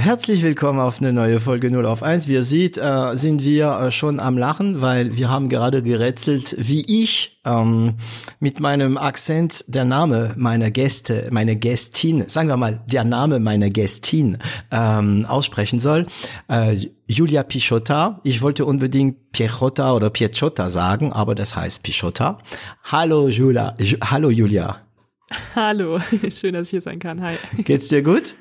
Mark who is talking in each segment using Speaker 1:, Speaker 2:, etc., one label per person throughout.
Speaker 1: Herzlich willkommen auf eine neue Folge 0 auf 1. Wie ihr seht, äh, sind wir äh, schon am Lachen, weil wir haben gerade gerätselt, wie ich ähm, mit meinem Akzent der Name meiner Gäste, meine Gästin, sagen wir mal, der Name meiner Gästin ähm, aussprechen soll. Äh, Julia Pichotta. Ich wollte unbedingt Piechota oder Piechota sagen, aber das heißt Pichotta. Hallo Julia. Ju Hallo Julia.
Speaker 2: Hallo, schön, dass ich hier sein kann. Hi.
Speaker 1: Geht's dir gut?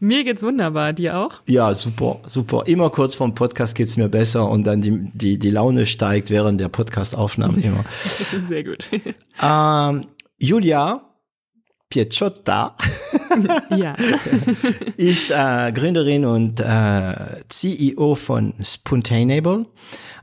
Speaker 2: Mir geht's wunderbar, dir auch?
Speaker 1: Ja, super, super. Immer kurz vom Podcast geht's mir besser und dann die, die, die Laune steigt während der Podcastaufnahme immer.
Speaker 2: Sehr gut.
Speaker 1: Ähm, Julia Picciotta
Speaker 2: ja.
Speaker 1: ist äh, Gründerin und äh, CEO von Spontaneable.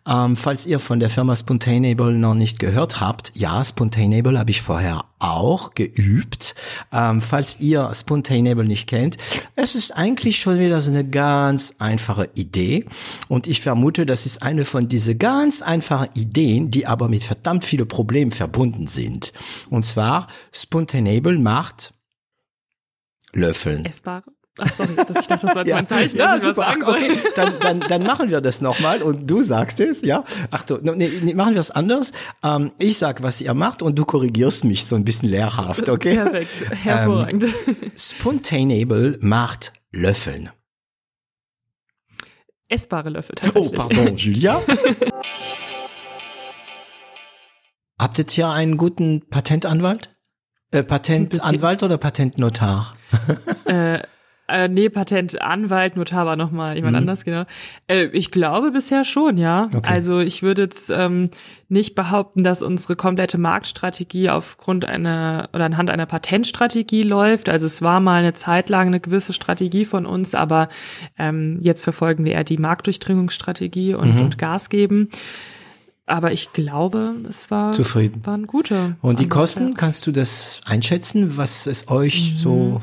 Speaker 1: Ähm, falls ihr von der Firma Spontaneable noch nicht gehört habt, ja, Spontaneable habe ich vorher auch geübt. Ähm, falls ihr Spontaneable nicht kennt, es ist eigentlich schon wieder so eine ganz einfache Idee. Und ich vermute, das ist eine von diese ganz einfachen Ideen, die aber mit verdammt viele Problemen verbunden sind. Und zwar, Spontaneable macht Löffeln.
Speaker 2: Essbare? Ach, sorry, das, ich dachte, das war jetzt
Speaker 1: Ja.
Speaker 2: mein Zeichen.
Speaker 1: Ja,
Speaker 2: dass
Speaker 1: super. Ach, okay, dann, dann, dann machen wir das nochmal und du sagst es, ja. Ach du, nee, nee, machen wir es anders. Ähm, ich sag, was ihr macht und du korrigierst mich so ein bisschen lehrhaft, okay?
Speaker 2: Perfekt, hervorragend.
Speaker 1: Spontaneable macht Löffeln.
Speaker 2: Essbare Löffel
Speaker 1: Oh,
Speaker 2: tatsächlich.
Speaker 1: pardon, Julia. Habt ihr hier einen guten Patentanwalt? Äh, Patentanwalt oder Patentnotar?
Speaker 2: Äh, äh, nee, Patentanwalt, Notar war nochmal jemand
Speaker 1: Mhm.
Speaker 2: anders, genau. Äh, ich glaube bisher schon, ja.
Speaker 1: Okay.
Speaker 2: Also ich würde jetzt ähm, nicht behaupten, dass unsere komplette Marktstrategie aufgrund einer oder anhand einer Patentstrategie läuft. Also es war mal eine Zeit lang eine gewisse Strategie von uns, aber ähm, jetzt verfolgen wir eher die Marktdurchdringungsstrategie und,
Speaker 1: Mhm.
Speaker 2: und Gas geben. Aber ich glaube, es war,
Speaker 1: Zufrieden.
Speaker 2: war ein guter.
Speaker 1: Und die
Speaker 2: Ansatz,
Speaker 1: Kosten, kannst du das einschätzen, was es euch
Speaker 2: Mhm.
Speaker 1: so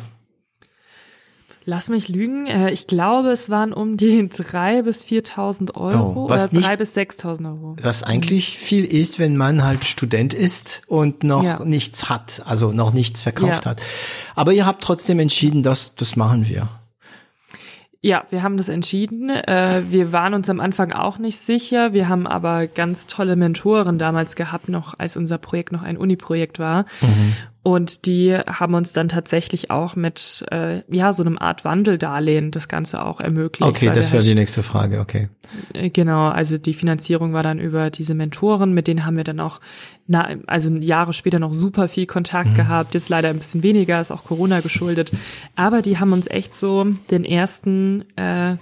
Speaker 2: Lass mich lügen. Äh, Ich glaube, es waren um die 3.000 bis 4.000 Euro
Speaker 1: Oh, was
Speaker 2: oder 3.000 bis 6.000 Euro.
Speaker 1: was eigentlich viel ist, wenn man halt Student ist und noch
Speaker 2: Ja.
Speaker 1: nichts hat, also noch nichts verkauft
Speaker 2: Ja.
Speaker 1: hat. Aber ihr habt trotzdem entschieden, dass das machen wir.
Speaker 2: Ja, wir haben das entschieden. Äh, Wir waren uns am Anfang auch nicht sicher. Wir haben aber ganz tolle Mentoren damals gehabt, noch als unser Projekt noch ein Uni-Projekt war.
Speaker 1: Mhm.
Speaker 2: Und die haben uns dann tatsächlich auch mit äh, ja so einem Art Wandeldarlehen das Ganze auch ermöglicht.
Speaker 1: Okay, das wäre
Speaker 2: halt
Speaker 1: die nächste Frage, okay.
Speaker 2: Äh, Genau, also die Finanzierung war dann über diese Mentoren, mit denen haben wir dann auch, na, also Jahre später noch super viel Kontakt gehabt, jetzt leider ein bisschen weniger, ist auch Corona geschuldet, aber die haben uns echt so den ersten, äh,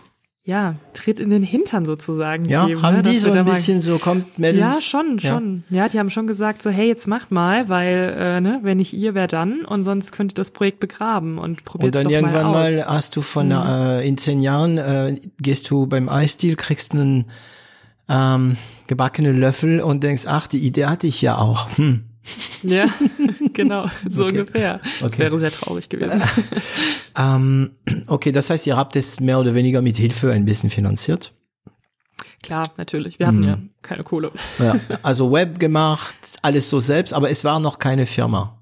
Speaker 2: ja, Tritt in den Hintern sozusagen
Speaker 1: Ja,
Speaker 2: gegeben.
Speaker 1: haben
Speaker 2: ne,
Speaker 1: die so ein
Speaker 2: mal-
Speaker 1: bisschen so, kommt, melden
Speaker 2: ja, schon, schon. Ja, die haben schon gesagt, so, hey, jetzt macht mal, weil, äh, ne, wenn nicht ihr, wer dann? Und sonst könnt ihr das Projekt begraben und probiert
Speaker 1: Und dann
Speaker 2: doch
Speaker 1: irgendwann
Speaker 2: mal,
Speaker 1: mal,
Speaker 2: aus. Mhm.
Speaker 1: hast du von äh, in zehn Jahren äh, gehst du beim Eisdeal, kriegst einen ähm, gebackenen Löffel und denkst, ach, die Idee hatte ich ja auch. Hm.
Speaker 2: Ja, genau, so
Speaker 1: Okay.
Speaker 2: ungefähr. Das
Speaker 1: Okay.
Speaker 2: wäre sehr traurig gewesen.
Speaker 1: Ähm, okay, das heißt, ihr habt es mehr oder weniger mit Hilfe ein bisschen finanziert.
Speaker 2: Klar, natürlich. Wir hatten
Speaker 1: Mhm.
Speaker 2: ja keine Kohle.
Speaker 1: Ja, also Web gemacht, alles so selbst, aber es war noch keine Firma.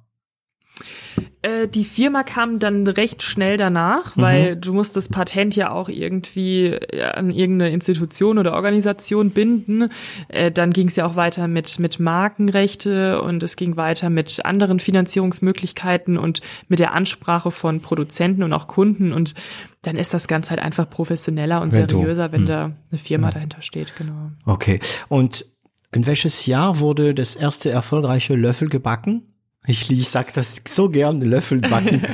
Speaker 2: Äh, die Firma kam dann recht schnell danach,
Speaker 1: Mhm.
Speaker 2: weil du musst das Patent ja auch irgendwie äh, an irgendeine Institution oder Organisation binden. Äh, dann ging es ja auch weiter mit, mit Markenrechte und es ging weiter mit anderen Finanzierungsmöglichkeiten und mit der Ansprache von Produzenten und auch Kunden. Und dann ist das Ganze halt einfach professioneller und
Speaker 1: Wenn du-
Speaker 2: seriöser, wenn
Speaker 1: hm.
Speaker 2: da eine Firma dahinter steht, genau.
Speaker 1: Okay. Und in welches Jahr wurde das erste erfolgreiche Löffel gebacken? Ich, ich sag das so gern, Löffel backen.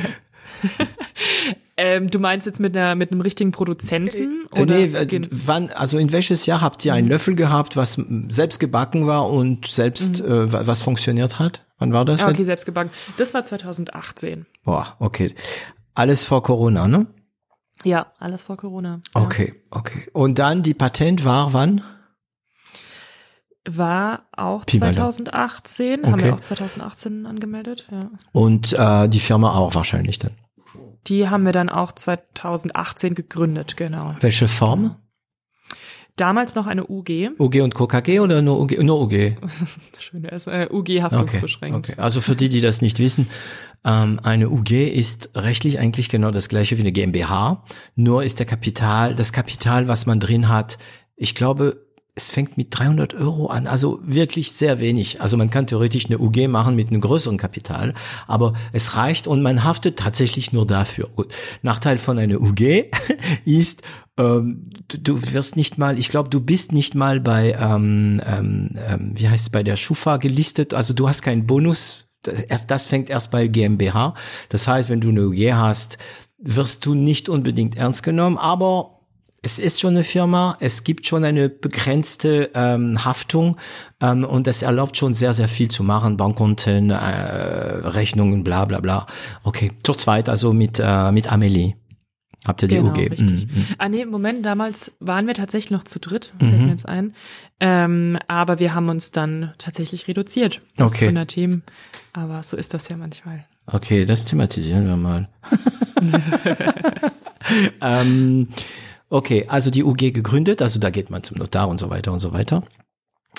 Speaker 2: Ähm, du meinst jetzt mit einer mit einem richtigen Produzenten
Speaker 1: Äh,
Speaker 2: oder
Speaker 1: nee, äh, wann, also in welches Jahr habt ihr einen Löffel gehabt, was selbst gebacken war und selbst äh, wa- was funktioniert hat? Wann war das?
Speaker 2: Ah,
Speaker 1: denn?
Speaker 2: okay, selbst gebacken. Das war 2018.
Speaker 1: Boah, okay. Alles vor Corona, ne?
Speaker 2: Ja, alles vor Corona.
Speaker 1: Okay, okay. Und dann die Patent war wann?
Speaker 2: War auch
Speaker 1: Pi mal
Speaker 2: 2018, haben wir auch 2018 angemeldet, ja.
Speaker 1: Und äh, die Firma auch wahrscheinlich dann.
Speaker 2: Die haben wir dann auch 2018 gegründet, genau.
Speaker 1: Welche Form?
Speaker 2: Damals noch eine UG.
Speaker 1: UG und KKG oder nur UG? Nur UG.
Speaker 2: Schön, ist äh, UG haftungsbeschränkt.
Speaker 1: Okay, okay. Also für die, die das nicht wissen, ähm, eine UG ist rechtlich eigentlich genau das gleiche wie eine GmbH. Nur ist der Kapital, das Kapital, was man drin hat, ich glaube, es fängt mit 300 Euro an, also wirklich sehr wenig. Also man kann theoretisch eine UG machen mit einem größeren Kapital, aber es reicht und man haftet tatsächlich nur dafür. Gut. Nachteil von einer UG ist, ähm, du, du wirst nicht mal, ich glaube, du bist nicht mal bei, ähm, ähm, ähm wie heißt es, bei der Schufa gelistet, also du hast keinen Bonus. Erst das fängt erst bei GmbH. Das heißt, wenn du eine UG hast, wirst du nicht unbedingt ernst genommen, aber es ist schon eine Firma, es gibt schon eine begrenzte ähm, Haftung ähm, und es erlaubt schon sehr, sehr viel zu machen, Bankkonten, äh, Rechnungen, bla bla bla. Okay, zur zweit, also mit, äh, mit Amelie. Habt ihr die
Speaker 2: genau,
Speaker 1: UG?
Speaker 2: Richtig. Mhm. Ah nee, Moment, damals waren wir tatsächlich noch zu dritt,
Speaker 1: Mhm.
Speaker 2: fällt mir jetzt ein. Ähm, aber wir haben uns dann tatsächlich reduziert.
Speaker 1: Okay.
Speaker 2: Gründerteam. Aber so ist das ja manchmal.
Speaker 1: Okay, das thematisieren wir mal. ähm, okay, also die UG gegründet, also da geht man zum Notar und so weiter und so weiter.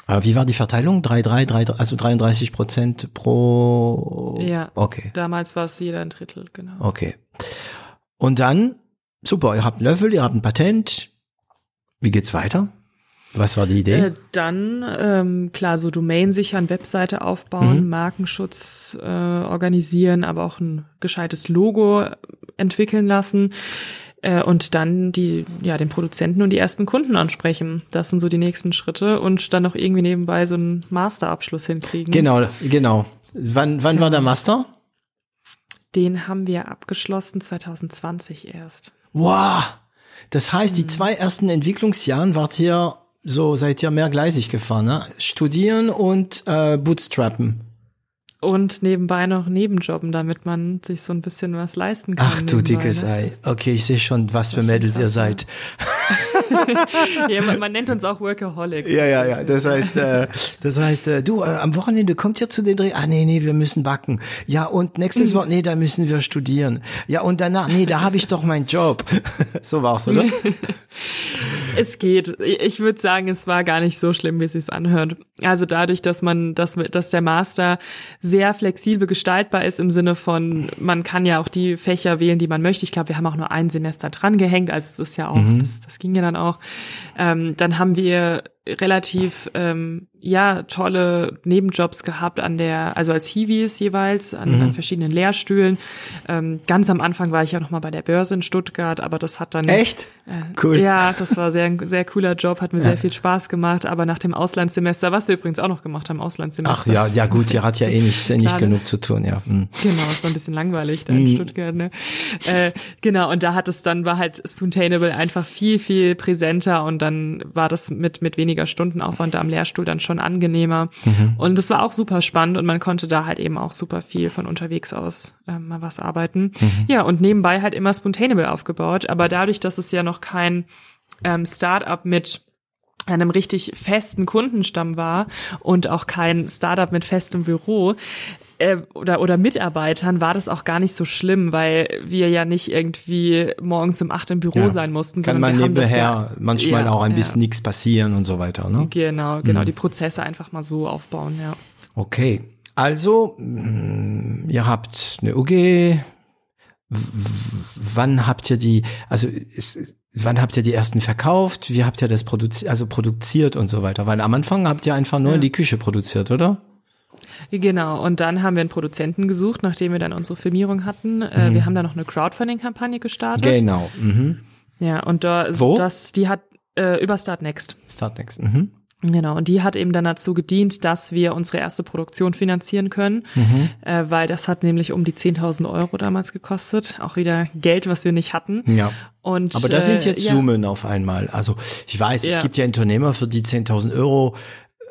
Speaker 1: Äh, wie war die Verteilung? 3, 3, 3, also 33 Prozent pro.
Speaker 2: Ja.
Speaker 1: Okay,
Speaker 2: Damals war es jeder ein Drittel, genau.
Speaker 1: okay. Und dann, super, ihr habt einen Löffel, ihr habt ein Patent. Wie geht's weiter? Was war die Idee?
Speaker 2: Äh, dann, ähm, klar, so Domain sichern, Webseite aufbauen,
Speaker 1: Mhm.
Speaker 2: Markenschutz äh, organisieren, aber auch ein gescheites Logo entwickeln lassen äh, und dann die, ja, den Produzenten und die ersten Kunden ansprechen. Das sind so die nächsten Schritte und dann noch irgendwie nebenbei so einen Masterabschluss hinkriegen.
Speaker 1: Genau, genau. Wann, wann war der Master?
Speaker 2: Den haben wir abgeschlossen 2020 erst.
Speaker 1: Wow! Das heißt,
Speaker 2: Mhm.
Speaker 1: die zwei ersten Entwicklungsjahren wart ihr so, seid ihr mehrgleisig gefahren, ne? Studieren und äh, Bootstrappen.
Speaker 2: Und nebenbei noch Nebenjobben, damit man sich so ein bisschen was leisten kann.
Speaker 1: Ach du dickes
Speaker 2: ne?
Speaker 1: Ei. Okay, ich sehe schon, was für Mädels ihr
Speaker 2: ne?
Speaker 1: seid.
Speaker 2: ja, man, man nennt uns auch Workaholics.
Speaker 1: Ja, ja, ja. Das heißt, äh, das heißt, äh, du, äh, am Wochenende kommt ihr zu den Dreh. Ah, nee, nee, wir müssen backen. Ja, und
Speaker 2: Mhm.
Speaker 1: nächstes Wochenende, nee, da müssen wir studieren. Ja, und danach, nee, da habe ich doch meinen Job. so war's, oder?
Speaker 2: Es geht. Ich würde sagen, es war gar nicht so schlimm, wie es sich anhört. Also dadurch, dass man, dass, dass der Master sehr flexibel gestaltbar ist im Sinne von, man kann ja auch die Fächer wählen, die man möchte. Ich glaube, wir haben auch nur ein Semester dran gehängt, also es ist ja auch, das, das ging ja dann auch. Ähm, dann haben wir relativ ähm, ja tolle Nebenjobs gehabt an der also als Hiwis jeweils an, an verschiedenen Lehrstühlen ähm, ganz am Anfang war ich ja noch mal bei der Börse in Stuttgart aber das hat dann
Speaker 1: Echt?
Speaker 2: äh,
Speaker 1: Cool.
Speaker 2: ja das war sehr sehr cooler Job hat mir sehr viel Spaß gemacht aber nach dem Auslandssemester was wir übrigens auch noch gemacht haben Auslandssemester
Speaker 1: Ach ja, ja gut, ihr hat ja eh nicht, nicht
Speaker 2: Gerade.
Speaker 1: genug zu tun, ja. Hm.
Speaker 2: Genau, es war ein bisschen langweilig da in
Speaker 1: Mhm.
Speaker 2: Stuttgart, ne? Äh, genau, und da hat es dann, war halt Spoontainable einfach viel, viel präsenter und dann war das mit, mit weniger Stundenaufwand da am Lehrstuhl dann schon angenehmer.
Speaker 1: Mhm.
Speaker 2: Und es war auch super spannend und man konnte da halt eben auch super viel von unterwegs aus ähm, mal was arbeiten.
Speaker 1: Mhm.
Speaker 2: Ja, und nebenbei halt immer Spoontainable aufgebaut, aber dadurch, dass es ja noch kein ähm, Startup mit einem richtig festen Kundenstamm war und auch kein Startup mit festem Büro äh, oder oder Mitarbeitern war das auch gar nicht so schlimm, weil wir ja nicht irgendwie morgens um acht im Büro
Speaker 1: Ja.
Speaker 2: sein mussten,
Speaker 1: Kann man nebenher
Speaker 2: ja,
Speaker 1: manchmal
Speaker 2: ja,
Speaker 1: auch ein bisschen nichts passieren und so weiter, ne?
Speaker 2: Genau, genau, die Prozesse einfach mal so aufbauen, ja.
Speaker 1: Okay, also mh, ihr habt eine UG. Wann habt ihr die? Also es, wann habt ihr die ersten verkauft? Wie habt ihr das produziert? Also produziert und so weiter? Weil am Anfang habt ihr einfach nur in die Küche produziert, oder?
Speaker 2: Genau, und dann haben wir einen Produzenten gesucht, nachdem wir dann unsere Firmierung hatten. Äh, wir haben da noch eine Crowdfunding-Kampagne gestartet.
Speaker 1: Genau. Mhm.
Speaker 2: Ja, und da
Speaker 1: Wo?
Speaker 2: das, die hat äh, über Start Next.
Speaker 1: Start next. Mhm.
Speaker 2: Genau, und die hat eben dann dazu gedient, dass wir unsere erste Produktion finanzieren können,
Speaker 1: Mhm.
Speaker 2: äh, weil das hat nämlich um die 10.000 Euro damals gekostet, auch wieder Geld, was wir nicht hatten.
Speaker 1: Ja.
Speaker 2: Und,
Speaker 1: Aber das sind
Speaker 2: äh,
Speaker 1: jetzt
Speaker 2: ja,
Speaker 1: Summen auf einmal. Also ich weiß, es
Speaker 2: Ja.
Speaker 1: gibt ja Unternehmer, für die 10.000 Euro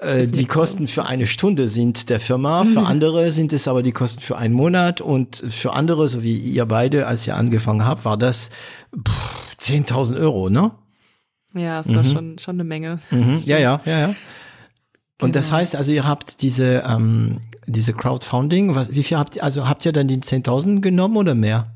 Speaker 1: äh, die Kosten so. für eine Stunde sind der Firma, für andere sind es aber die Kosten für einen Monat und für andere, so wie ihr beide, als ihr angefangen habt, war das 10.000 Euro, ne?
Speaker 2: Ja, es mhm. war schon, schon eine Menge.
Speaker 1: Mhm. Ja, ja, ja, ja. Und genau. das heißt also, ihr habt diese, ähm, diese Crowdfunding, was, wie viel habt ihr, also habt ihr dann die 10.000 genommen oder mehr?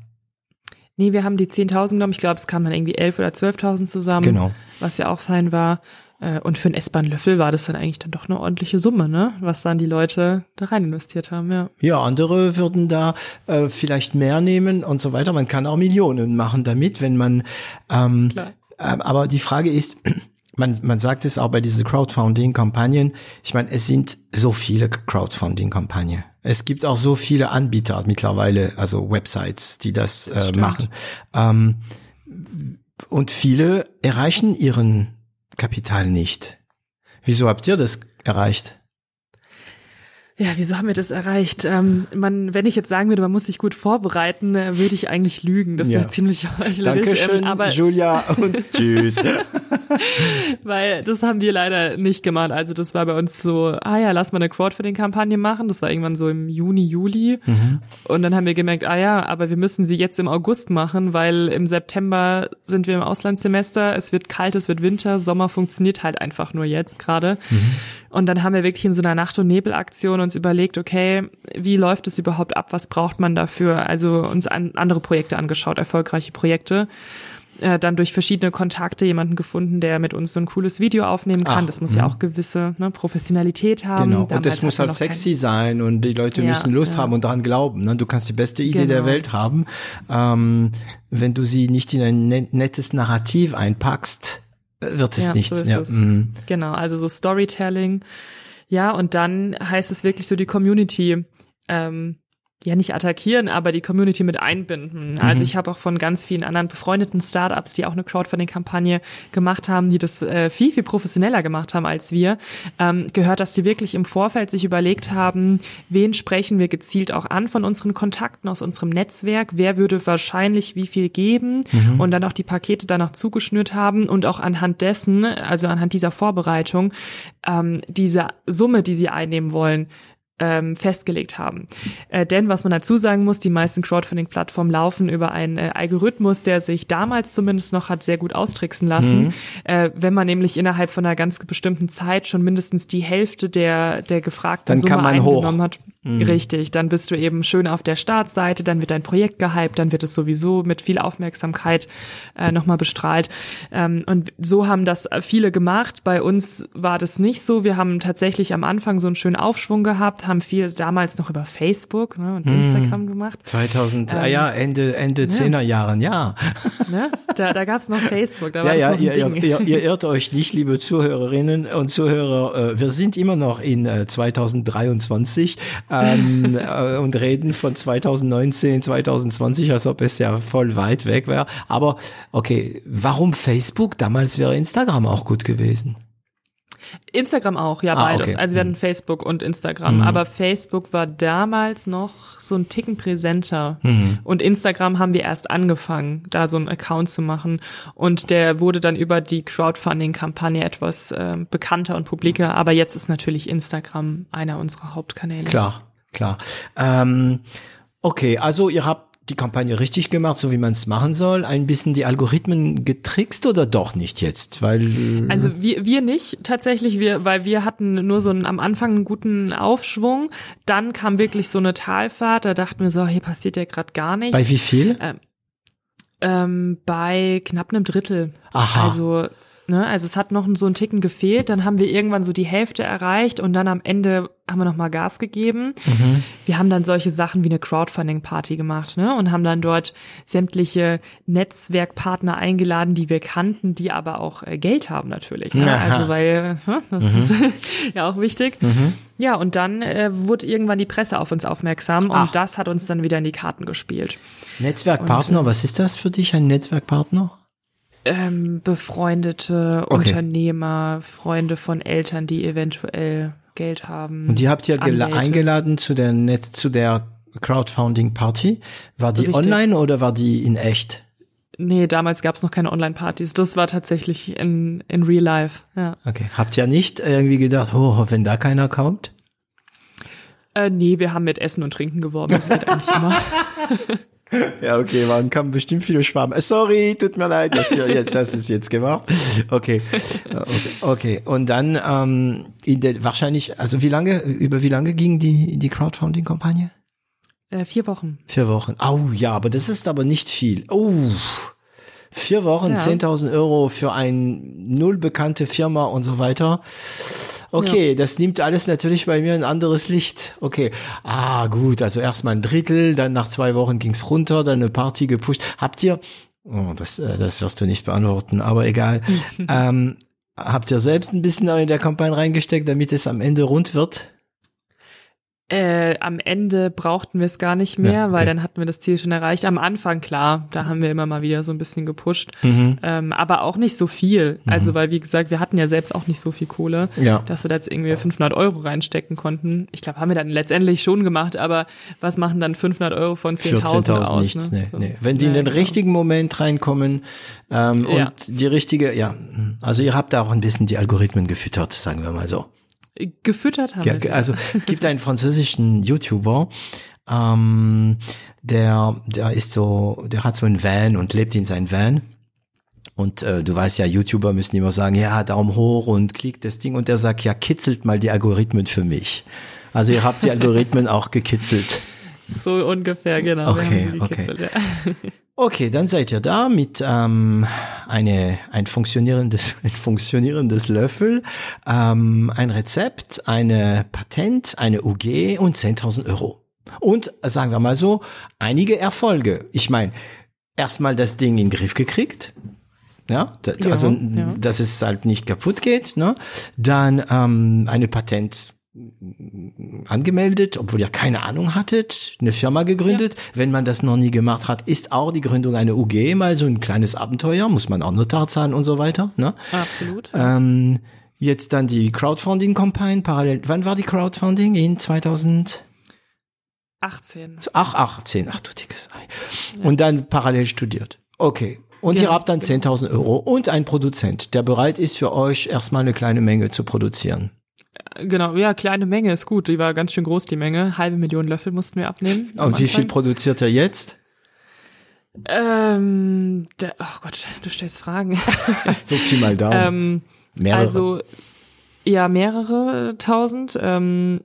Speaker 2: Nee, wir haben die 10.000 genommen. Ich glaube, es kamen dann irgendwie 11.000 oder 12.000 zusammen.
Speaker 1: Genau.
Speaker 2: Was ja auch fein war. Äh, und für einen S-Bahn-Löffel war das dann eigentlich dann doch eine ordentliche Summe, ne? Was dann die Leute da rein investiert haben, ja.
Speaker 1: Ja, andere würden da äh, vielleicht mehr nehmen und so weiter. Man kann auch Millionen machen damit, wenn man ähm, Klar. Äh, aber die Frage ist, man, man sagt es auch bei diesen Crowdfunding-Kampagnen, ich meine, es sind so viele Crowdfunding-Kampagnen. Es gibt auch so viele Anbieter mittlerweile, also Websites, die das, das äh, machen. Ähm, und viele erreichen ihren Kapital nicht. Wieso habt ihr das erreicht?
Speaker 2: Ja, wieso haben wir das erreicht? Ähm, man, wenn ich jetzt sagen würde, man muss sich gut vorbereiten, äh, würde ich eigentlich lügen. Das ja. wäre ziemlich
Speaker 1: heuchlerisch. Dankeschön, ähm, aber Julia und tschüss.
Speaker 2: Weil das haben wir leider nicht gemacht. Also das war bei uns so, ah ja, lass mal eine Crowdfunding-Kampagne machen. Das war irgendwann so im Juni, Juli. Mhm. Und dann haben wir gemerkt, ah ja, aber wir müssen sie jetzt im August machen, weil im September sind wir im Auslandssemester. Es wird kalt, es wird Winter. Sommer funktioniert halt einfach nur jetzt gerade. Mhm. Und dann haben wir wirklich in so einer Nacht- und Nebelaktion uns überlegt, okay, wie läuft es überhaupt ab? Was braucht man dafür? Also uns an, andere Projekte angeschaut, erfolgreiche Projekte. Äh, dann durch verschiedene Kontakte jemanden gefunden, der mit uns so ein cooles Video aufnehmen kann. Ach, das muss ja mhm. auch gewisse ne, Professionalität haben.
Speaker 1: Genau, und das muss halt sexy kein... sein und die Leute ja, müssen Lust ja. haben und daran glauben. Ne? Du kannst die beste Idee genau. der Welt haben. Ähm, wenn du sie nicht in ein nettes Narrativ einpackst, wird es ja, nichts. So ja. Es.
Speaker 2: Mhm. Genau, also so Storytelling. Ja, und dann heißt es wirklich so die Community ähm, ja nicht attackieren, aber die Community mit einbinden. Mhm. Also ich habe auch von ganz vielen anderen befreundeten Startups, die auch eine Crowdfunding-Kampagne gemacht haben, die das äh, viel, viel professioneller gemacht haben als wir, ähm, gehört, dass die wirklich im Vorfeld sich überlegt haben, wen sprechen wir gezielt auch an von unseren Kontakten aus unserem Netzwerk, wer würde wahrscheinlich wie viel geben mhm. und dann auch die Pakete dann noch zugeschnürt haben und auch anhand dessen, also anhand dieser Vorbereitung, ähm, diese Summe, die sie einnehmen wollen, ähm, festgelegt haben. Äh, denn was man dazu sagen muss, die meisten Crowdfunding-Plattformen laufen über einen äh, Algorithmus, der sich damals zumindest noch hat sehr gut austricksen lassen. Mhm. Äh, wenn man nämlich innerhalb von einer ganz bestimmten Zeit schon mindestens die Hälfte der, der gefragten
Speaker 1: Dann
Speaker 2: Summe
Speaker 1: eingenommen
Speaker 2: hoch. hat. Mhm. Richtig, dann bist du eben schön auf der Startseite, dann wird dein Projekt gehypt, dann wird es sowieso mit viel Aufmerksamkeit äh, nochmal bestrahlt. Ähm, und so haben das viele gemacht. Bei uns war das nicht so. Wir haben tatsächlich am Anfang so einen schönen Aufschwung gehabt, haben viel damals noch über Facebook ne, und mhm. Instagram gemacht.
Speaker 1: 2000, ähm, ja, Ende, Ende ja. 10er Jahren, ja.
Speaker 2: Ne? Da, da gab es noch Facebook, da
Speaker 1: ja, war ja, noch ein ihr. Ihr, ihr, irrt euch nicht, liebe Zuhörerinnen und Zuhörer. Äh, wir sind immer noch in 2023 äh, ähm, äh, und reden von 2019, 2020, als ob es ja voll weit weg wäre. Aber okay, warum Facebook? Damals wäre Instagram auch gut gewesen.
Speaker 2: Instagram auch, ja, ah, beides. Okay. Also wir hatten mhm. Facebook und Instagram. Mhm. Aber Facebook war damals noch so ein Ticken präsenter. Mhm. Und Instagram haben wir erst angefangen, da so einen Account zu machen. Und der wurde dann über die Crowdfunding-Kampagne etwas äh, bekannter und publiker. Aber jetzt ist natürlich Instagram einer unserer Hauptkanäle.
Speaker 1: Klar, klar. Ähm, okay, also ihr habt die Kampagne richtig gemacht, so wie man es machen soll, ein bisschen die Algorithmen getrickst oder doch nicht jetzt? Weil
Speaker 2: also wir, wir nicht tatsächlich, wir, weil wir hatten nur so einen, am Anfang einen guten Aufschwung, dann kam wirklich so eine Talfahrt, da dachten wir so, hier passiert ja gerade gar nichts.
Speaker 1: Bei wie viel?
Speaker 2: Ähm, ähm, bei knapp einem Drittel.
Speaker 1: Aha.
Speaker 2: Also Ne? Also es hat noch so einen Ticken gefehlt, dann haben wir irgendwann so die Hälfte erreicht und dann am Ende haben wir noch mal Gas gegeben. Mhm. Wir haben dann solche Sachen wie eine Crowdfunding-Party gemacht ne? und haben dann dort sämtliche Netzwerkpartner eingeladen, die wir kannten, die aber auch äh, Geld haben natürlich. Ne? Also weil hm, das mhm. ist ja auch wichtig. Mhm. Ja, und dann äh, wurde irgendwann die Presse auf uns aufmerksam und Ach. das hat uns dann wieder in die Karten gespielt.
Speaker 1: Netzwerkpartner, und, was ist das für dich, ein Netzwerkpartner?
Speaker 2: Ähm, befreundete okay. Unternehmer, Freunde von Eltern, die eventuell Geld haben.
Speaker 1: Und die habt ihr eingeladen zu der Netz, zu der Crowdfunding Party. War die Richtig. online oder war die in echt?
Speaker 2: Nee, damals gab es noch keine Online-Partys. Das war tatsächlich in, in real life. Ja.
Speaker 1: Okay. Habt ihr nicht irgendwie gedacht, oh, wenn da keiner kommt?
Speaker 2: Äh, nee, wir haben mit Essen und Trinken geworben. Das geht eigentlich immer.
Speaker 1: Ja, okay, man kann bestimmt viele Schwaben. Sorry, tut mir leid, dass wir jetzt, das ist jetzt gemacht. Okay, okay, okay. Und dann ähm, in der, wahrscheinlich, also wie lange, über wie lange ging die die Crowdfunding-Kampagne?
Speaker 2: Äh, vier Wochen.
Speaker 1: Vier Wochen. Oh ja, aber das ist aber nicht viel. Oh, vier Wochen,
Speaker 2: Ja.
Speaker 1: 10.000 Euro für ein null bekannte Firma und so weiter. Okay, das nimmt alles natürlich bei mir ein anderes Licht. Okay, ah gut, also erstmal ein Drittel, dann nach zwei Wochen ging's runter, dann eine Party gepusht. Habt ihr, oh, das, äh, das wirst du nicht beantworten, aber egal. ähm, habt ihr selbst ein bisschen in der Kampagne reingesteckt, damit es am Ende rund wird?
Speaker 2: Äh, am Ende brauchten wir es gar nicht mehr,
Speaker 1: Ja, okay.
Speaker 2: weil dann hatten wir das Ziel schon erreicht. Am Anfang, klar, da haben wir immer mal wieder so ein bisschen gepusht.
Speaker 1: Mhm.
Speaker 2: Ähm, aber auch nicht so viel. Also, weil, wie gesagt, wir hatten ja selbst auch nicht so viel Kohle,
Speaker 1: Ja.
Speaker 2: dass wir da jetzt irgendwie 500 Euro reinstecken konnten. Ich glaube, haben wir dann letztendlich schon gemacht, aber was machen dann 500 Euro von 10.000
Speaker 1: 14.000
Speaker 2: aus?
Speaker 1: nichts,
Speaker 2: ne?
Speaker 1: nee,
Speaker 2: So.
Speaker 1: nee. Wenn die in den
Speaker 2: genau.
Speaker 1: richtigen Moment reinkommen ähm, und die richtige, ja, also ihr habt da auch ein bisschen die Algorithmen gefüttert, sagen wir mal so.
Speaker 2: Gefüttert haben
Speaker 1: Ja, also es gibt einen französischen YouTuber, ähm, der, der ist so, der hat so einen Van und lebt in seinem Van. Und äh, du weißt ja, YouTuber müssen immer sagen, ja, Daumen hoch und klickt das Ding. Und der sagt, ja, kitzelt mal die Algorithmen für mich. Also ihr habt die Algorithmen auch gekitzelt.
Speaker 2: So ungefähr, genau.
Speaker 1: Okay, okay.
Speaker 2: Ja.
Speaker 1: Okay, dann seid ihr da mit ähm, eine, ein funktionierendes, ein funktionierendes Löffel, ähm, ein Rezept, eine Patent, eine UG und 10.000 Euro. Und sagen wir mal so, einige Erfolge. Ich meine, erstmal das Ding in den Griff gekriegt. Ja, da,
Speaker 2: Ja,
Speaker 1: also
Speaker 2: ja.
Speaker 1: dass es halt nicht kaputt geht. Ne? Dann ähm, eine Patent angemeldet, obwohl ihr keine Ahnung hattet, eine Firma gegründet. Wenn man das noch nie gemacht hat, ist auch die Gründung einer UG mal so ein kleines Abenteuer, muss man auch Notar zahlen und so weiter. Ne?
Speaker 2: Absolut.
Speaker 1: Ähm, jetzt dann die Crowdfunding-Kampagne parallel. Wann war die Crowdfunding? In 2000?
Speaker 2: 18.
Speaker 1: Ach, 18. Ach du dickes Ei. Und dann parallel studiert. Okay. Und ihr
Speaker 2: Genau,
Speaker 1: habt dann 10.000 Euro und einen Produzent, der bereit ist für euch erstmal eine kleine Menge zu produzieren.
Speaker 2: Genau, ja, kleine Menge ist gut. Die war ganz schön groß, die Menge. Halbe Million Löffel mussten wir abnehmen.
Speaker 1: Und wie viel produziert ihr jetzt?
Speaker 2: Ähm, der, oh Gott, du stellst Fragen.
Speaker 1: So Pi mal Daumen.
Speaker 2: ähm,
Speaker 1: Mehrere.
Speaker 2: also, ja, mehrere tausend. Ähm,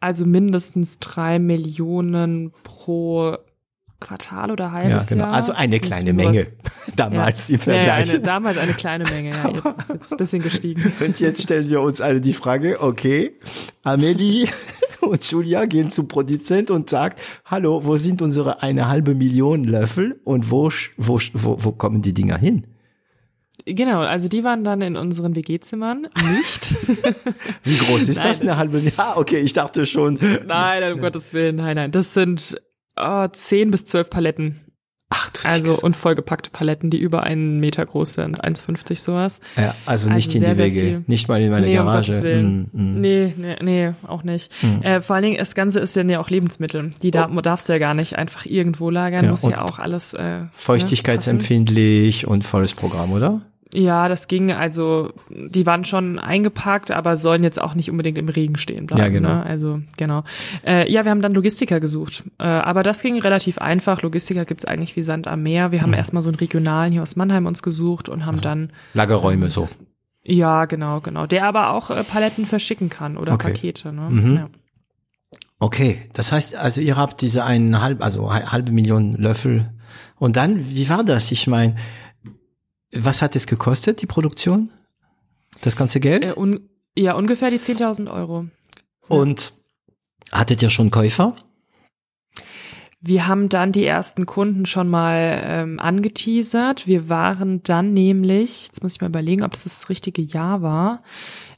Speaker 2: also mindestens drei Millionen pro Quartal oder halbes
Speaker 1: ja, genau.
Speaker 2: Jahr.
Speaker 1: Also eine kleine Menge damals im
Speaker 2: Ja, ja,
Speaker 1: Vergleich.
Speaker 2: eine, damals eine kleine Menge, ja. Jetzt ist jetzt ein bisschen gestiegen.
Speaker 1: Und jetzt stellen wir uns alle die Frage, okay, Amelie und Julia gehen zum Produzent und sagt, hallo, wo sind unsere eine halbe Million Löffel und wo, wo, wo, wo kommen die Dinger hin?
Speaker 2: Genau, also die waren dann in unseren WG-Zimmern nicht.
Speaker 1: Wie groß ist das,
Speaker 2: Nein.
Speaker 1: eine halbe Million? Ah, okay, ich dachte schon.
Speaker 2: nein, um Gottes Willen, nein, nein. Das sind oh, 10 bis 12 Paletten.
Speaker 1: Ach du
Speaker 2: Also und vollgepackte Paletten, die über einen Meter groß sind, 1,50 sowas.
Speaker 1: ja, also nicht
Speaker 2: also
Speaker 1: in die Wege, nicht mal in meine
Speaker 2: nee, um
Speaker 1: Garage.
Speaker 2: Willen.
Speaker 1: Mm, mm.
Speaker 2: Nee, nee, nee, auch nicht.
Speaker 1: Hm.
Speaker 2: Äh, vor allen Dingen, das Ganze ist ja auch Lebensmittel. Die darf, darfst du ja gar nicht einfach irgendwo lagern,
Speaker 1: Ja,
Speaker 2: muss ja auch alles. Äh, ne.
Speaker 1: Feuchtigkeitsempfindlich und volles Programm, oder?
Speaker 2: Ja, das ging, also die waren schon eingepackt, aber sollen jetzt auch nicht unbedingt im Regen stehen bleiben.
Speaker 1: Ja, genau.
Speaker 2: Ne? Also genau. Äh, ja, wir haben dann Logistiker gesucht. Äh, aber das ging relativ einfach. Logistiker gibt's eigentlich wie Sand am Meer. Wir haben
Speaker 1: Mhm.
Speaker 2: erstmal so einen regionalen hier aus Mannheim uns gesucht und haben dann
Speaker 1: Lagerräume so.
Speaker 2: das, ja, genau, genau. Der aber auch äh, Paletten verschicken kann oder
Speaker 1: Okay.
Speaker 2: Pakete. Ne?
Speaker 1: Mhm.
Speaker 2: Ja.
Speaker 1: Okay, das heißt, also ihr habt diese einen halb, also eine halbe Million Löffel. Und dann, wie war das? Ich meine, was hat es gekostet, die Produktion? Das ganze Geld?
Speaker 2: Äh, un ja, ungefähr die 10.000 Euro.
Speaker 1: Und hattet ihr schon Käufer?
Speaker 2: Wir haben dann die ersten Kunden schon mal ähm, angeteasert. Wir waren dann nämlich, jetzt muss ich mal überlegen, ob es das richtige Jahr war,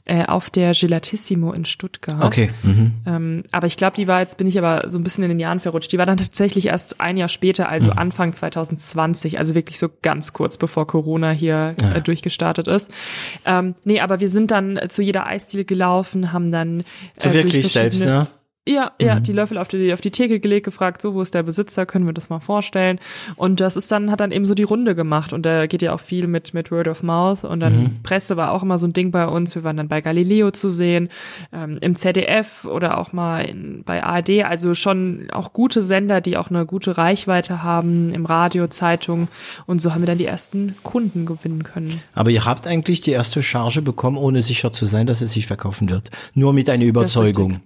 Speaker 2: äh, auf der Gelatissimo in Stuttgart.
Speaker 1: Okay. Mhm.
Speaker 2: Ähm, aber ich glaube, die war jetzt, bin ich aber so ein bisschen in den Jahren verrutscht. Die war dann tatsächlich erst ein Jahr später, also
Speaker 1: Mhm.
Speaker 2: Anfang 2020, also wirklich so ganz kurz bevor Corona hier
Speaker 1: Ja.
Speaker 2: äh, durchgestartet ist. Ähm, nee, aber wir sind dann äh, zu jeder Eisdiele gelaufen, haben dann
Speaker 1: So
Speaker 2: äh, durch
Speaker 1: wirklich selbst, ne?
Speaker 2: Ja, ja, die Löffel auf die, auf die Theke gelegt, gefragt, so, wo ist der Besitzer, können wir das mal vorstellen? Und das ist dann, hat dann eben so die Runde gemacht und da geht ja auch viel mit, mit Word of Mouth und dann
Speaker 1: Mhm.
Speaker 2: Presse war auch immer so ein Ding bei uns. Wir waren dann bei Galileo zu sehen, ähm, im ZDF oder auch mal in, bei ARD, also schon auch gute Sender, die auch eine gute Reichweite haben, im Radio, Zeitung und so haben wir dann die ersten Kunden gewinnen können.
Speaker 1: Aber ihr habt eigentlich die erste Charge bekommen, ohne sicher zu sein, dass es sich verkaufen wird. Nur mit einer Überzeugung.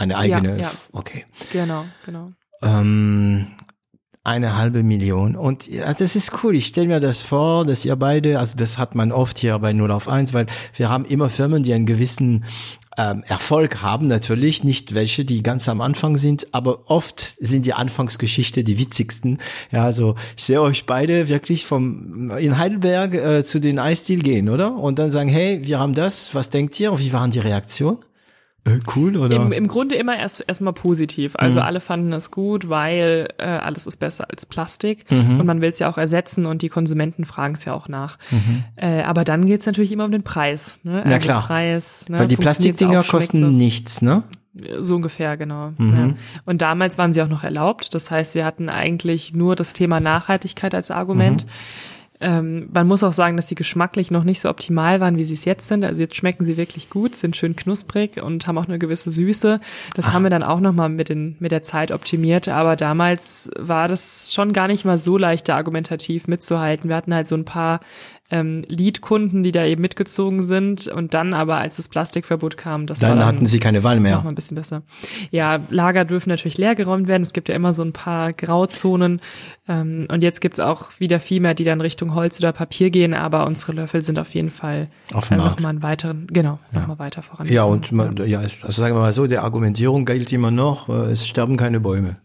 Speaker 1: Eine eigene.
Speaker 2: ja.
Speaker 1: Okay.
Speaker 2: Genau, genau.
Speaker 1: Ähm, eine halbe Million. Und ja, das ist cool. Ich stelle mir das vor, dass ihr beide, also das hat man oft hier bei 0 auf 1, weil wir haben immer Firmen, die einen gewissen ähm, Erfolg haben, natürlich, nicht welche, die ganz am Anfang sind, aber oft sind die Anfangsgeschichte die witzigsten. Ja, also ich sehe euch beide wirklich vom in Heidelberg äh, zu den Eisdeal gehen, oder? Und dann sagen, hey, wir haben das, was denkt ihr? Wie waren die Reaktionen? Äh, cool, oder?
Speaker 2: Im, Im Grunde immer erst erstmal positiv. Also alle fanden es gut, weil äh, alles ist besser als Plastik und man will es ja auch ersetzen und die Konsumenten fragen es ja auch nach. Äh, aber dann geht's natürlich immer um den Preis. Ne?
Speaker 1: Ja, klar.
Speaker 2: Preis, ne?
Speaker 1: weil die Plastikdinger kosten nichts, ne?
Speaker 2: so ungefähr, genau.
Speaker 1: Mhm.
Speaker 2: Ja. Und damals waren sie auch noch erlaubt. Das heißt, wir hatten eigentlich nur das Thema Nachhaltigkeit als Argument. Ähm, man muss auch sagen, dass sie geschmacklich noch nicht so optimal waren, wie sie es jetzt sind. Also jetzt schmecken sie wirklich gut, sind schön knusprig und haben auch eine gewisse Süße. Das haben wir dann auch nochmal mit, den, mit der Zeit optimiert. Aber damals war das schon gar nicht mal so leicht, da argumentativ mitzuhalten. Wir hatten halt so ein paar ähm, Lead-Kunden, die da eben mitgezogen sind. Und dann aber, als das Plastikverbot kam, das war
Speaker 1: Dann
Speaker 2: dann
Speaker 1: hatten sie keine Wahl
Speaker 2: noch
Speaker 1: mehr.
Speaker 2: mal ein bisschen besser. Ja, Lager dürfen natürlich leergeräumt werden. Es gibt ja immer so ein paar Grauzonen. Ähm, und jetzt gibt's auch wieder viel mehr, die dann Richtung Holz oder Papier gehen. Aber unsere Löffel sind auf jeden Fall
Speaker 1: Auf dem
Speaker 2: einfach
Speaker 1: Markt.
Speaker 2: mal einen weiteren, genau, noch mal weiter voran.
Speaker 1: Ja, und man, ja, also sagen wir mal so, der Argumentierung gilt immer noch, äh, es sterben keine Bäume.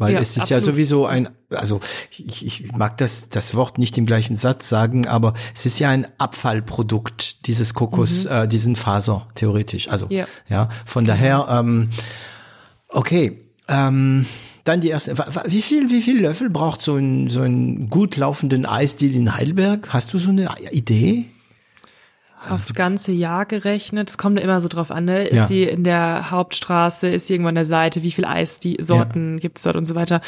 Speaker 1: Weil
Speaker 2: Ja,
Speaker 1: es ist ja
Speaker 2: absolut.
Speaker 1: sowieso ein, also ich, ich mag das, das Wort nicht im gleichen Satz sagen, aber es ist ja ein Abfallprodukt, dieses Kokos, äh, diesen Faser, theoretisch. Also,
Speaker 2: Mhm. Ja.
Speaker 1: ja, von daher, ähm, okay, ähm, dann die erste, wie viel, wie viel Löffel braucht so ein, so ein gut laufenden Eisdeal in Heidelberg? Hast du so eine Idee?
Speaker 2: Aufs ganze Jahr gerechnet. Es kommt immer so drauf an, ne? Ist
Speaker 1: Ja.
Speaker 2: sie in der Hauptstraße, ist sie irgendwo an der Seite, wie viel Eis die Sorten gibt's dort und so weiter.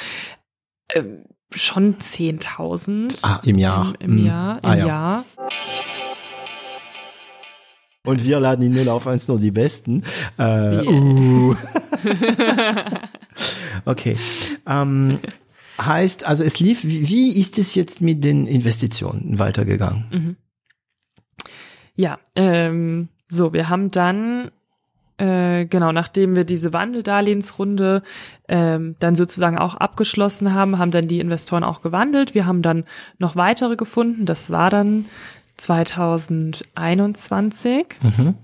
Speaker 2: Ähm, schon 10.000
Speaker 1: Ah, im Jahr.
Speaker 2: im, im
Speaker 1: Hm.
Speaker 2: Jahr, im
Speaker 1: Ah, ja.
Speaker 2: Jahr.
Speaker 1: Und wir laden in 0 auf 1 nur die Besten. Äh,
Speaker 2: Yeah.
Speaker 1: uh. okay. Ähm, heißt, also es lief, wie, wie ist es jetzt mit den Investitionen weitergegangen?
Speaker 2: Ja, ähm, so, wir haben dann, äh, genau, nachdem wir diese Wandeldarlehensrunde ähm, dann sozusagen auch abgeschlossen haben, haben dann die Investoren auch gewandelt. Wir haben dann noch weitere gefunden. Das war dann 2021.
Speaker 1: Mhm.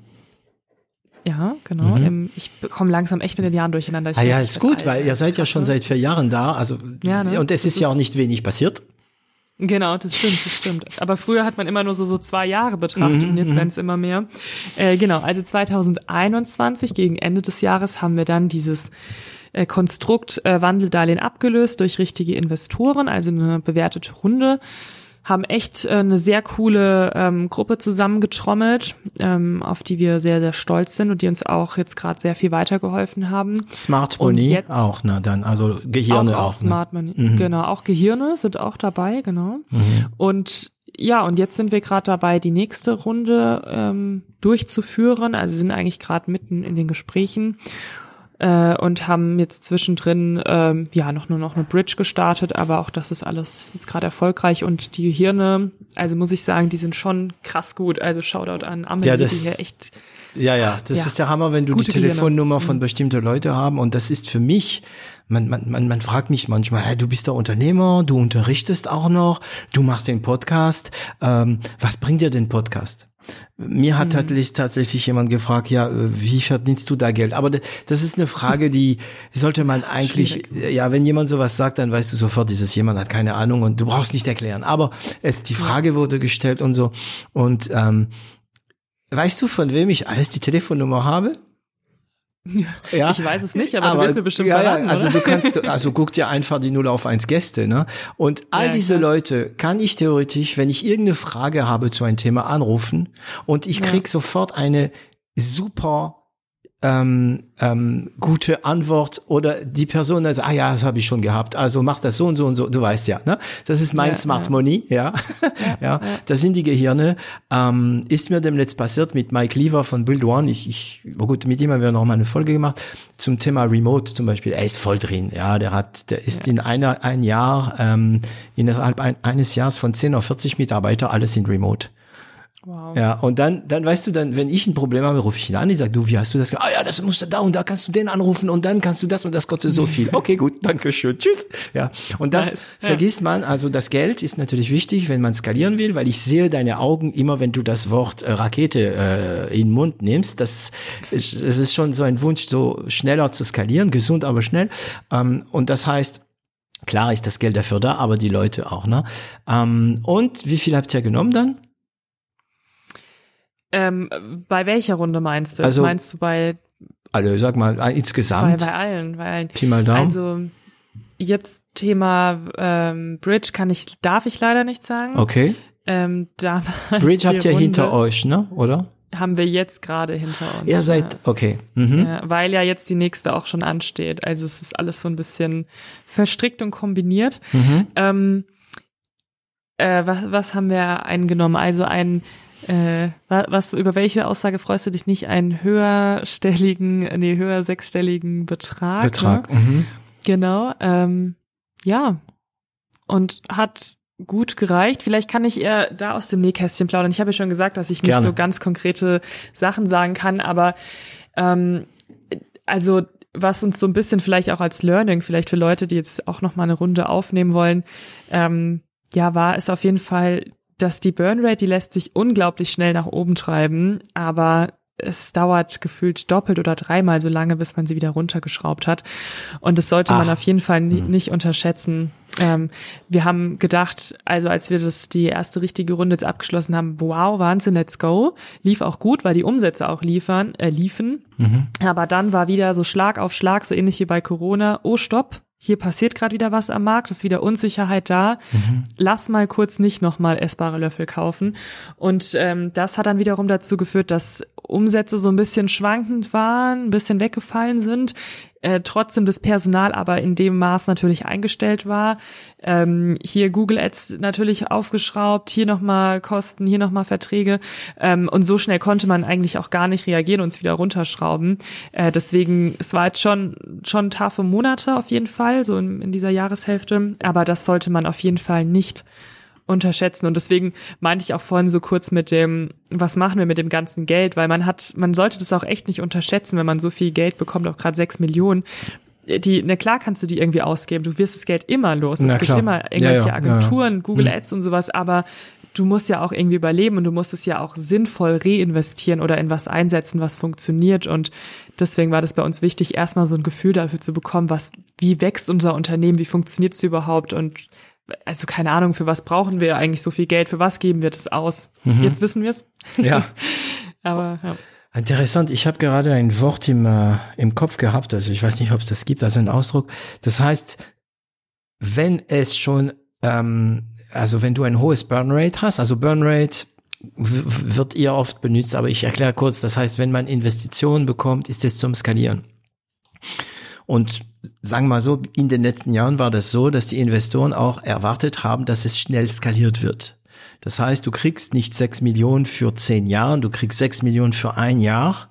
Speaker 2: Ja, genau. Im, ich komme langsam echt mit den Jahren durcheinander. Ich
Speaker 1: Ah ja, ist gut,
Speaker 2: alt.
Speaker 1: weil ihr seid ja schon seit vier Jahren da, also
Speaker 2: Ja, ne?
Speaker 1: und es
Speaker 2: Das
Speaker 1: ist ja auch
Speaker 2: ist-
Speaker 1: nicht wenig passiert.
Speaker 2: Genau, das stimmt, das stimmt. Aber früher hat man immer nur so, so zwei Jahre betrachtet
Speaker 1: Mhm,
Speaker 2: und jetzt werden es immer mehr. Äh, genau, also 2021, gegen Ende des Jahres, haben wir dann dieses äh, Konstrukt äh, Wandeldarlehen abgelöst durch richtige Investoren, also eine bewertete Runde haben echt äh, eine sehr coole ähm, Gruppe zusammengetrommelt, ähm, auf die wir sehr, sehr stolz sind und die uns auch jetzt gerade sehr viel weitergeholfen haben.
Speaker 1: Smart Money auch, na dann, also Gehirne
Speaker 2: auch,
Speaker 1: auch.
Speaker 2: auch Smart
Speaker 1: ne?
Speaker 2: Money. Genau, auch Gehirne sind auch dabei, genau.
Speaker 1: Mhm.
Speaker 2: Und ja, und jetzt sind wir gerade dabei, die nächste Runde ähm, durchzuführen. Also sind eigentlich gerade mitten in den Gesprächen äh, und haben jetzt zwischendrin ähm, ja noch nur noch eine Bridge gestartet, aber auch das ist alles jetzt gerade erfolgreich und die Gehirne, also muss ich sagen, die sind schon krass gut. Also Shoutout an Amelie,
Speaker 1: Ja, das-
Speaker 2: die hier echt
Speaker 1: Ja, ja, das
Speaker 2: Ja.
Speaker 1: ist der Hammer, wenn du die
Speaker 2: Gehirne.
Speaker 1: Telefonnummer von bestimmten Leuten haben und das ist für mich, man, man, man, man fragt mich manchmal, hey, du bist der Unternehmer, du unterrichtest auch noch, du machst den Podcast, ähm, was bringt dir den Podcast? Mir
Speaker 2: Mhm.
Speaker 1: hat tatsächlich, tatsächlich jemand gefragt, ja, wie verdienst du da Geld? Aber das ist eine Frage, die sollte man eigentlich, ja, wenn jemand sowas sagt, dann weißt du sofort, dieses jemand hat keine Ahnung und du brauchst nicht erklären. Aber es, die Frage wurde gestellt und so. Und ähm, weißt du, von wem ich alles die Telefonnummer habe? Ja.
Speaker 2: Ich weiß es nicht, aber, du wirst mir bestimmt
Speaker 1: ja,
Speaker 2: verraten,
Speaker 1: also du kannst, also guck dir einfach die 0 auf 1 Gäste, ne? Und all
Speaker 2: Ja,
Speaker 1: diese
Speaker 2: klar.
Speaker 1: Leute kann ich theoretisch, wenn ich irgendeine Frage habe zu einem Thema, anrufen und ich
Speaker 2: Ja.
Speaker 1: krieg sofort eine super ähm, ähm, gute Antwort oder die Person sagt, ah ja, das habe ich schon gehabt, also mach das so und so und so, du weißt ja, ne? Das ist mein ja, Smart ja. Money, ja. Ja, ja. Das sind die Gehirne. Ähm, ist mir demnächst passiert mit Mike Lever von Build One. Ich, ich oh gut, mit ihm haben wir noch mal eine Folge gemacht zum Thema Remote zum Beispiel. Er ist voll drin, ja. Der hat, der ist in einer ein Jahr ähm, innerhalb ein, eines Jahres von 10 auf 40 Mitarbeiter alles in Remote. Wow. Ja, und dann, dann weißt du, dann, wenn ich ein Problem habe, rufe ich ihn an, ich sage, du, wie hast du das gemacht? Ah ja, das musst du da und da kannst du den anrufen und dann kannst du das und das kostet so viel. Okay, gut, danke schön, tschüss. Ja, und das nice. vergisst man, also das Geld ist natürlich wichtig, wenn man skalieren will, weil ich sehe deine Augen immer, wenn du das Wort äh, Rakete äh, in den Mund nimmst. Das ist, es ist schon so ein Wunsch, so schneller zu skalieren, gesund, aber schnell. Ähm, und das heißt, Klar ist das Geld dafür da, aber die Leute auch, ne? Ähm, und wie viel habt ihr genommen dann?
Speaker 2: Ähm, bei welcher Runde meinst du?
Speaker 1: Also,
Speaker 2: meinst du bei
Speaker 1: alle, sag mal, äh, insgesamt?
Speaker 2: Bei, bei allen, bei allen.
Speaker 1: Pi mal Daumen.
Speaker 2: Also jetzt Thema ähm, Bridge kann ich, darf ich leider nicht sagen.
Speaker 1: Okay.
Speaker 2: Ähm, da
Speaker 1: Bridge habt ihr Runde, hinter euch, ne? Oder?
Speaker 2: Haben wir jetzt gerade hinter uns.
Speaker 1: Ihr seid, ja. okay. Mhm.
Speaker 2: Ja, weil ja jetzt die nächste auch schon ansteht. Also es ist alles so ein bisschen verstrickt und kombiniert. Mhm. Ähm, äh, was, was haben wir eingenommen? Also ein äh, was, über welche Aussage freust du dich nicht? Einen höherstelligen, nee, höher sechsstelligen Betrag.
Speaker 1: Betrag,
Speaker 2: ne? mhm. Genau, ähm, ja. Und hat gut gereicht. Vielleicht kann ich eher da aus dem Nähkästchen plaudern. Ich habe ja schon gesagt, dass ich nicht Gerne. so ganz konkrete Sachen sagen kann, aber ähm, also was uns so ein bisschen vielleicht auch als Learning, vielleicht für Leute, die jetzt auch noch mal eine Runde aufnehmen wollen, ähm, ja, war es auf jeden Fall dass die Burnrate, die lässt sich unglaublich schnell nach oben treiben, aber es dauert gefühlt doppelt oder dreimal so lange, bis man sie wieder runtergeschraubt hat. Und das sollte Ach. man auf jeden Fall nie, hm. nicht unterschätzen. Ähm, wir haben gedacht, also als wir das die erste richtige Runde jetzt abgeschlossen haben, wow, Wahnsinn, let's go. Lief auch gut, weil die Umsätze auch liefern, äh, liefen. Mhm. Aber dann war wieder so Schlag auf Schlag, so ähnlich wie bei Corona. Oh, stopp, hier passiert gerade wieder was am Markt, ist wieder Unsicherheit da. Mhm. Lass mal kurz nicht nochmal essbare Löffel kaufen. Und ähm, das hat dann wiederum dazu geführt, dass Umsätze so ein bisschen schwankend waren, ein bisschen weggefallen sind äh, trotzdem das Personal aber in dem Maß natürlich eingestellt war. Ähm, hier Google Ads natürlich aufgeschraubt, hier nochmal Kosten, hier nochmal Verträge. Ähm, und so schnell konnte man eigentlich auch gar nicht reagieren und es wieder runterschrauben. Äh, deswegen, es war jetzt schon, schon taffe Monate auf jeden Fall, so in, in dieser Jahreshälfte. Aber das sollte man auf jeden Fall nicht unterschätzen. Und deswegen meinte ich auch vorhin so kurz mit dem, was machen wir mit dem ganzen Geld? Weil man hat, man sollte das auch echt nicht unterschätzen, wenn man so viel Geld bekommt, auch gerade sechs Millionen. Die, na klar kannst du die irgendwie ausgeben. Du wirst das Geld immer los. Na, es gibt immer irgendwelche ja, ja, Agenturen, ja, Google hm. Ads und sowas, aber du musst ja auch irgendwie überleben und du musst es ja auch sinnvoll reinvestieren oder in was einsetzen, was funktioniert. Und deswegen war das bei uns wichtig, erstmal so ein Gefühl dafür zu bekommen, was, wie wächst unser Unternehmen, wie funktioniert es überhaupt und also keine Ahnung, für was brauchen wir eigentlich so viel Geld, für was geben wir das aus? Mhm. Jetzt wissen wir es.
Speaker 1: Ja.
Speaker 2: Aber ja.
Speaker 1: Interessant, ich habe gerade ein Wort im, äh, im Kopf gehabt, also ich weiß nicht, ob es das gibt, also ein Ausdruck. Das heißt, wenn es schon, ähm, also wenn du ein hohes Burnrate hast, also Burnrate wird eher oft benutzt, aber ich erkläre kurz, das heißt, wenn man Investitionen bekommt, ist es zum Skalieren. Und sagen wir mal so, in den letzten Jahren war das so, dass die Investoren auch erwartet haben, dass es schnell skaliert wird. Das heißt, du kriegst nicht sechs Millionen für zehn Jahre, du kriegst sechs Millionen für ein Jahr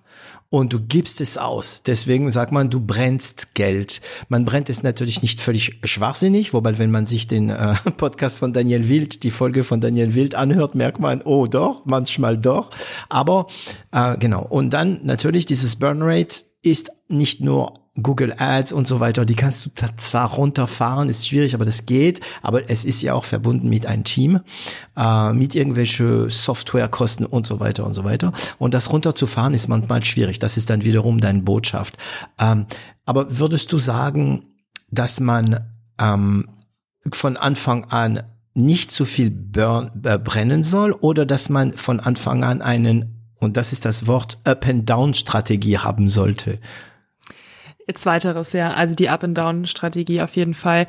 Speaker 1: und du gibst es aus. Deswegen sagt man, du brennst Geld. Man brennt es natürlich nicht völlig schwachsinnig, wobei wenn man sich den äh, Podcast von Daniel Wild, die Folge von Daniel Wild anhört, merkt man, oh doch, manchmal doch. Aber äh, genau. Und dann natürlich dieses Burn Rate ist nicht nur Google Ads und so weiter, die kannst du zwar runterfahren, ist schwierig, aber das geht, aber es ist ja auch verbunden mit einem Team, äh, mit irgendwelche Softwarekosten und so weiter und so weiter. Und das runterzufahren ist manchmal schwierig. Das ist dann wiederum deine Botschaft. Ähm, aber würdest du sagen, dass man ähm, von Anfang an nicht zu viel burn, äh, brennen soll oder dass man von Anfang an einen und das ist das Wort Up-and-Down-Strategie haben sollte.
Speaker 2: Zweiteres, ja. Also die Up-and-Down-Strategie auf jeden Fall.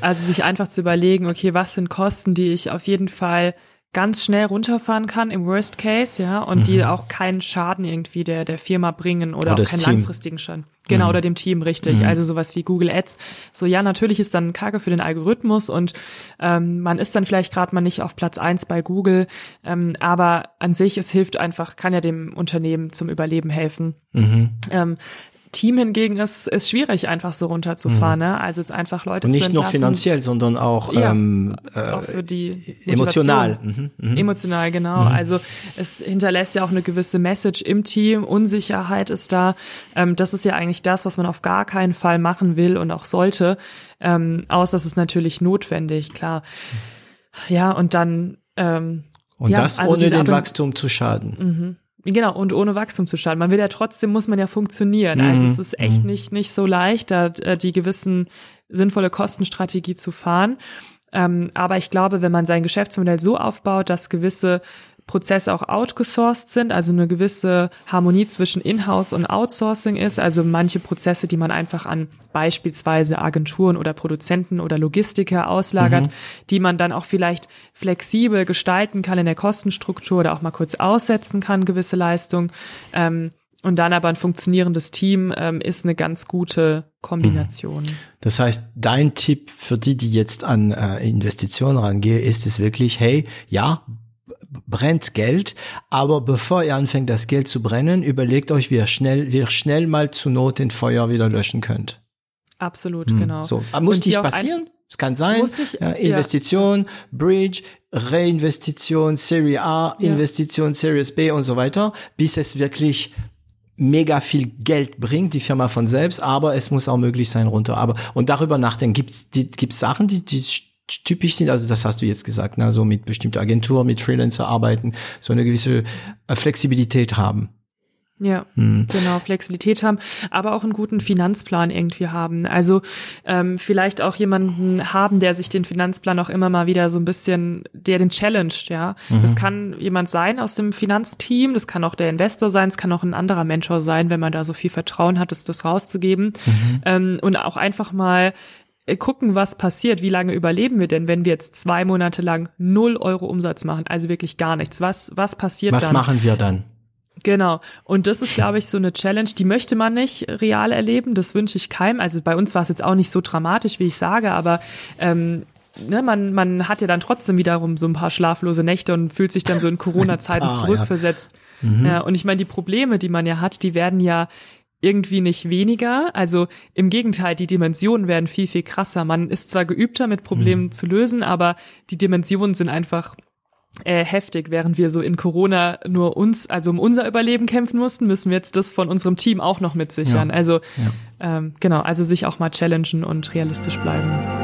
Speaker 2: Also sich einfach zu überlegen, okay, was sind Kosten, die ich auf jeden Fall ganz schnell runterfahren kann im Worst Case, ja, und mhm. die auch keinen Schaden irgendwie der, der Firma bringen oder, oder auch keinen Team. langfristigen Schaden. Genau, mhm. oder dem Team, richtig. Mhm. Also sowas wie Google Ads. So, ja, natürlich ist dann Kacke für den Algorithmus und ähm, man ist dann vielleicht gerade mal nicht auf Platz eins bei Google, ähm, aber an sich, es hilft einfach, kann ja dem Unternehmen zum Überleben helfen. Mhm. Ähm, Team hingegen ist, ist schwierig, einfach so runterzufahren. Mhm. Ne? Also jetzt einfach Leute
Speaker 1: Und nicht nur finanziell, sondern auch,
Speaker 2: ja, ähm, äh, auch für die
Speaker 1: emotional.
Speaker 2: Mhm, mh. Emotional, genau. Mhm. Also es hinterlässt ja auch eine gewisse Message im Team. Unsicherheit ist da. Ähm, das ist ja eigentlich das, was man auf gar keinen Fall machen will und auch sollte. Ähm, aus, das ist natürlich notwendig, klar. Ja, und dann ähm,
Speaker 1: und
Speaker 2: ja,
Speaker 1: das also ohne den Wachstum zu schaden.
Speaker 2: Genau, und ohne Wachstum zu starten. Man will ja trotzdem, muss man ja funktionieren. Also mhm. Also es ist echt mhm. nicht, nicht so leicht, da äh, die gewissen sinnvolle Kostenstrategie zu fahren. Ähm, aber ich glaube, wenn man sein Geschäftsmodell so aufbaut, dass gewisse Prozesse auch outgesourced sind, also eine gewisse Harmonie zwischen Inhouse und Outsourcing ist, also manche Prozesse, die man einfach an beispielsweise Agenturen oder Produzenten oder Logistiker auslagert, mhm. die man dann auch vielleicht flexibel gestalten kann in der Kostenstruktur oder auch mal kurz aussetzen kann, gewisse Leistungen. Ähm, und dann aber ein funktionierendes Team ähm, ist eine ganz gute Kombination. Mhm.
Speaker 1: Das heißt, dein Tipp für die, die jetzt an äh, Investitionen rangehen, ist es wirklich, hey, ja, brennt Geld, aber bevor ihr anfängt, das Geld zu brennen, überlegt euch, wie ihr schnell, wie ihr schnell mal zu Not den Feuer wieder löschen könnt.
Speaker 2: Absolut, hm, genau.
Speaker 1: So, aber muss nicht passieren. Es kann sein, nicht, ja, Investition, ja. Bridge, Reinvestition, Serie A, ja. Investition, Series B und so weiter, bis es wirklich mega viel Geld bringt, die Firma von selbst, aber es muss auch möglich sein runter. Aber und darüber nachdenken, gibt's die, gibt's Sachen, die, die typisch sind, also das hast du jetzt gesagt, ne, so mit bestimmter Agentur, mit Freelancer arbeiten, so eine gewisse äh, Flexibilität haben.
Speaker 2: Ja, hm. genau, Flexibilität haben, aber auch einen guten Finanzplan irgendwie haben. Also ähm, vielleicht auch jemanden haben, der sich den Finanzplan auch immer mal wieder so ein bisschen, der den challenged, ja. Mhm. Das kann jemand sein aus dem Finanzteam, das kann auch der Investor sein, es kann auch ein anderer Mentor sein, wenn man da so viel Vertrauen hat, das, das rauszugeben. Mhm. Ähm, und auch einfach mal gucken, was passiert. Wie lange überleben wir denn, wenn wir jetzt zwei Monate lang null Euro Umsatz machen? Also wirklich gar nichts. Was, was passiert
Speaker 1: was
Speaker 2: dann?
Speaker 1: Was machen wir dann?
Speaker 2: Genau. Und das ist, glaube ich, so eine Challenge, die möchte man nicht real erleben. Das wünsche ich keinem. Also bei uns war es jetzt auch nicht so dramatisch, wie ich sage, aber ähm, ne, man, man hat ja dann trotzdem wiederum so ein paar schlaflose Nächte und fühlt sich dann so in Corona-Zeiten zurückversetzt. Ja. Mhm. Ja, und ich meine, die Probleme, die man ja hat, die werden ja irgendwie nicht weniger. Also im Gegenteil, die Dimensionen werden viel, viel krasser. Man ist zwar geübter, mit Problemen mhm. zu lösen, aber die Dimensionen sind einfach äh, heftig. Während wir so in Corona nur uns, also um unser Überleben kämpfen mussten, müssen wir jetzt das von unserem Team auch noch mitsichern. Ja. Also ja. Ähm, genau, also sich auch mal challengen und realistisch bleiben.